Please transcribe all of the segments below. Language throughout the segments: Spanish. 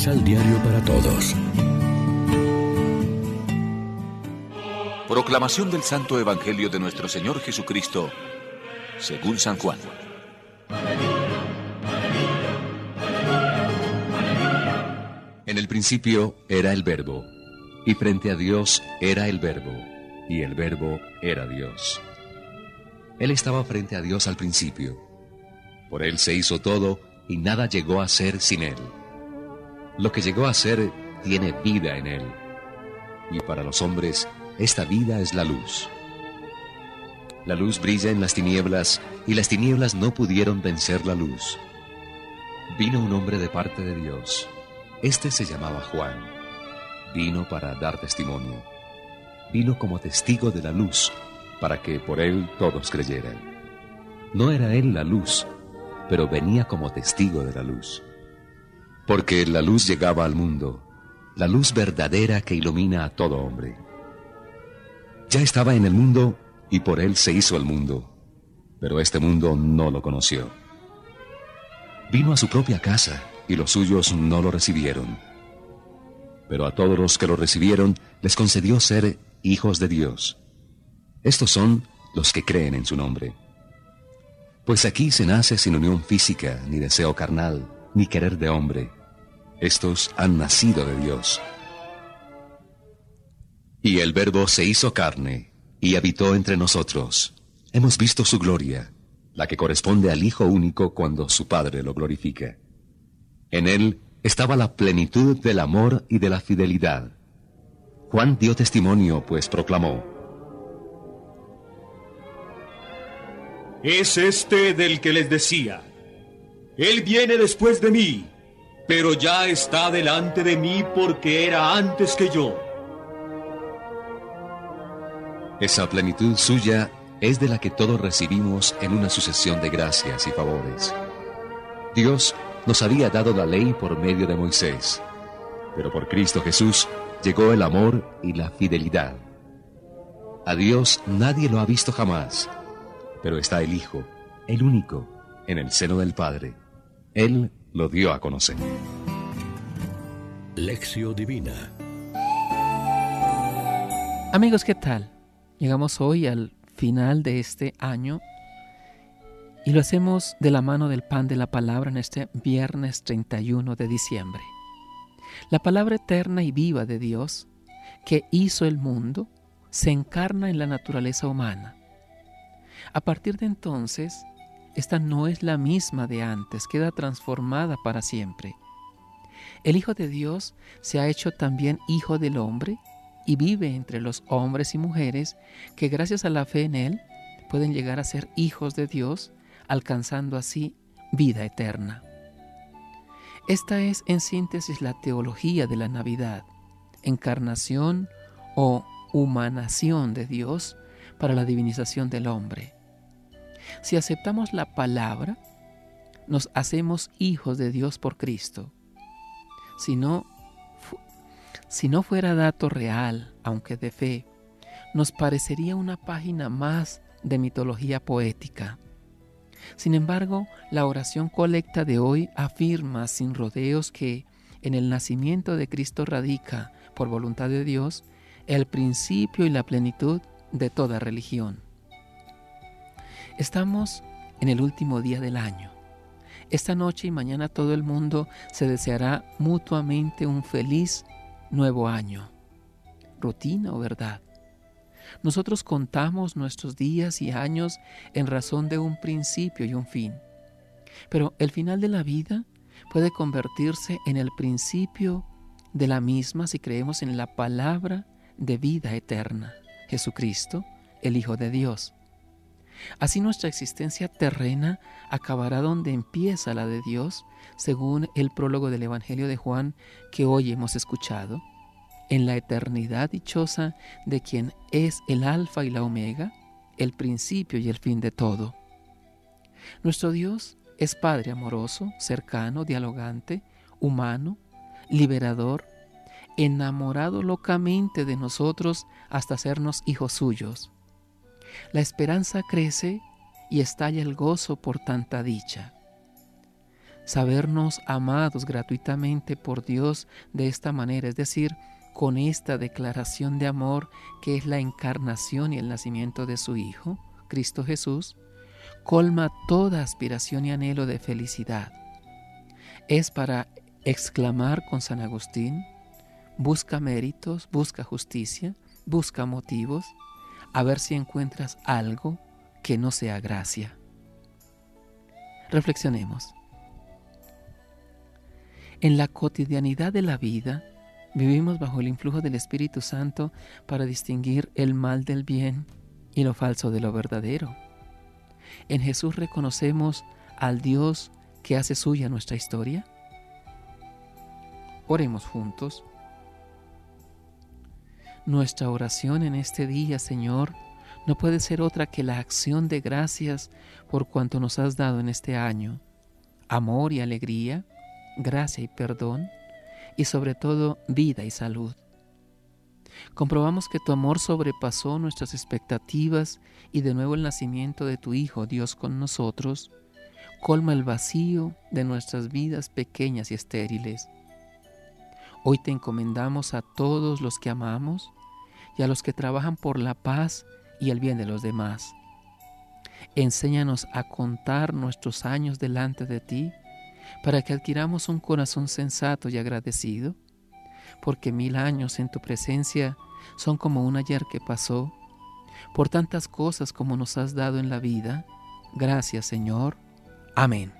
Misal Diario para Todos. Proclamación del Santo Evangelio de nuestro Señor Jesucristo, según San Juan. En el principio era el verbo, y frente a Dios era el verbo, y el verbo era Dios. Él estaba frente a Dios al principio. Por Él se hizo todo, y nada llegó a ser sin Él. Lo que llegó a ser tiene vida en Él. Y para los hombres, esta vida es la luz. La luz brilla en las tinieblas, y las tinieblas no pudieron vencer la luz. Vino un hombre de parte de Dios. Este se llamaba Juan. Vino para dar testimonio. Vino como testigo de la luz, para que por él todos creyeran. No era él la luz, pero venía como testigo de la luz. Porque la luz llegaba al mundo, la luz verdadera que ilumina a todo hombre. Ya estaba en el mundo y por él se hizo el mundo, pero este mundo no lo conoció. Vino a su propia casa y los suyos no lo recibieron. Pero a todos los que lo recibieron les concedió ser hijos de Dios. Estos son los que creen en su nombre. Pues aquí se nace sin unión física, ni deseo carnal, ni querer de hombre. Estos han nacido de Dios. Y el Verbo se hizo carne y habitó entre nosotros. Hemos visto su gloria, la que corresponde al Hijo único cuando su Padre lo glorifica. En él estaba la plenitud del amor y de la fidelidad. Juan dio testimonio, pues proclamó, Es este del que les decía, Él viene después de mí, pero ya está delante de mí porque era antes que yo. Esa plenitud suya es de la que todos recibimos en una sucesión de gracias y favores. Dios nos había dado la ley por medio de Moisés, pero por Cristo Jesús llegó el amor y la fidelidad. A Dios nadie lo ha visto jamás pero está el Hijo, el único, en el seno del Padre. Él lo dio a conocer. Lección Divina Amigos, ¿qué tal? Llegamos hoy al final de este año y lo hacemos de la mano del pan de la palabra en este viernes 31 de diciembre. La palabra eterna y viva de Dios, que hizo el mundo, se encarna en la naturaleza humana a partir de entonces, esta no es la misma de antes, queda transformada para siempre. El Hijo de Dios se ha hecho también Hijo del hombre y vive entre los hombres y mujeres que gracias a la fe en Él pueden llegar a ser hijos de Dios, alcanzando así vida eterna. Esta es en síntesis la teología de la Navidad, encarnación o humanación de Dios para la divinización del hombre. Si aceptamos la palabra, nos hacemos hijos de Dios por Cristo. Si no, si no fuera dato real, aunque de fe, nos parecería una página más de mitología poética. Sin embargo, la oración colecta de hoy afirma sin rodeos que en el nacimiento de Cristo radica, por voluntad de Dios, el principio y la plenitud de toda religión. Estamos en el último día del año. Esta noche y mañana todo el mundo se deseará mutuamente un feliz nuevo año. ¿Rutina o verdad? Nosotros contamos nuestros días y años en razón de un principio y un fin. Pero el final de la vida puede convertirse en el principio de la misma si creemos en la palabra de vida eterna, Jesucristo, el Hijo de Dios. Así nuestra existencia terrena acabará donde empieza la de Dios, según el prólogo del Evangelio de Juan que hoy hemos escuchado, en la eternidad dichosa de quien es el alfa y la omega, el principio y el fin de todo. Nuestro Dios es Padre amoroso, cercano, dialogante, humano, liberador, enamorado locamente de nosotros hasta hacernos hijos suyos la esperanza crece y estalla el gozo por tanta dicha. sabernos amados gratuitamente por Dios de esta manera, es decir, con esta declaración de amor que es la encarnación y el nacimiento de su Hijo, Cristo Jesús, colma toda aspiración y anhelo de felicidad. Es para exclamar con San Agustín, busca méritos, busca justicia, busca motivos, a ver si encuentras algo que no sea gracia. Reflexionemos. En la cotidianidad de la vida, vivimos bajo el influjo del Espíritu Santo para distinguir el mal del bien y lo falso de lo verdadero. En Jesús reconocemos al Dios que hace suya nuestra historia. Oremos juntos. Nuestra oración en este día, Señor, no puede ser otra que la acción de gracias por cuanto nos has dado en este año. Amor y alegría, gracia y perdón, y sobre todo vida y salud. Comprobamos que tu amor sobrepasó nuestras expectativas y de nuevo el nacimiento de tu Hijo, Dios con nosotros, colma el vacío de nuestras vidas pequeñas y estériles. Hoy te encomendamos a todos los que amamos y a los que trabajan por la paz y el bien de los demás. Enséñanos a contar nuestros años delante de ti para que adquiramos un corazón sensato y agradecido, porque mil años en tu presencia son como un ayer que pasó, por tantas cosas como nos has dado en la vida. Gracias Señor. Amén.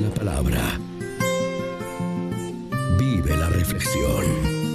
la Palabra. Vive la reflexión.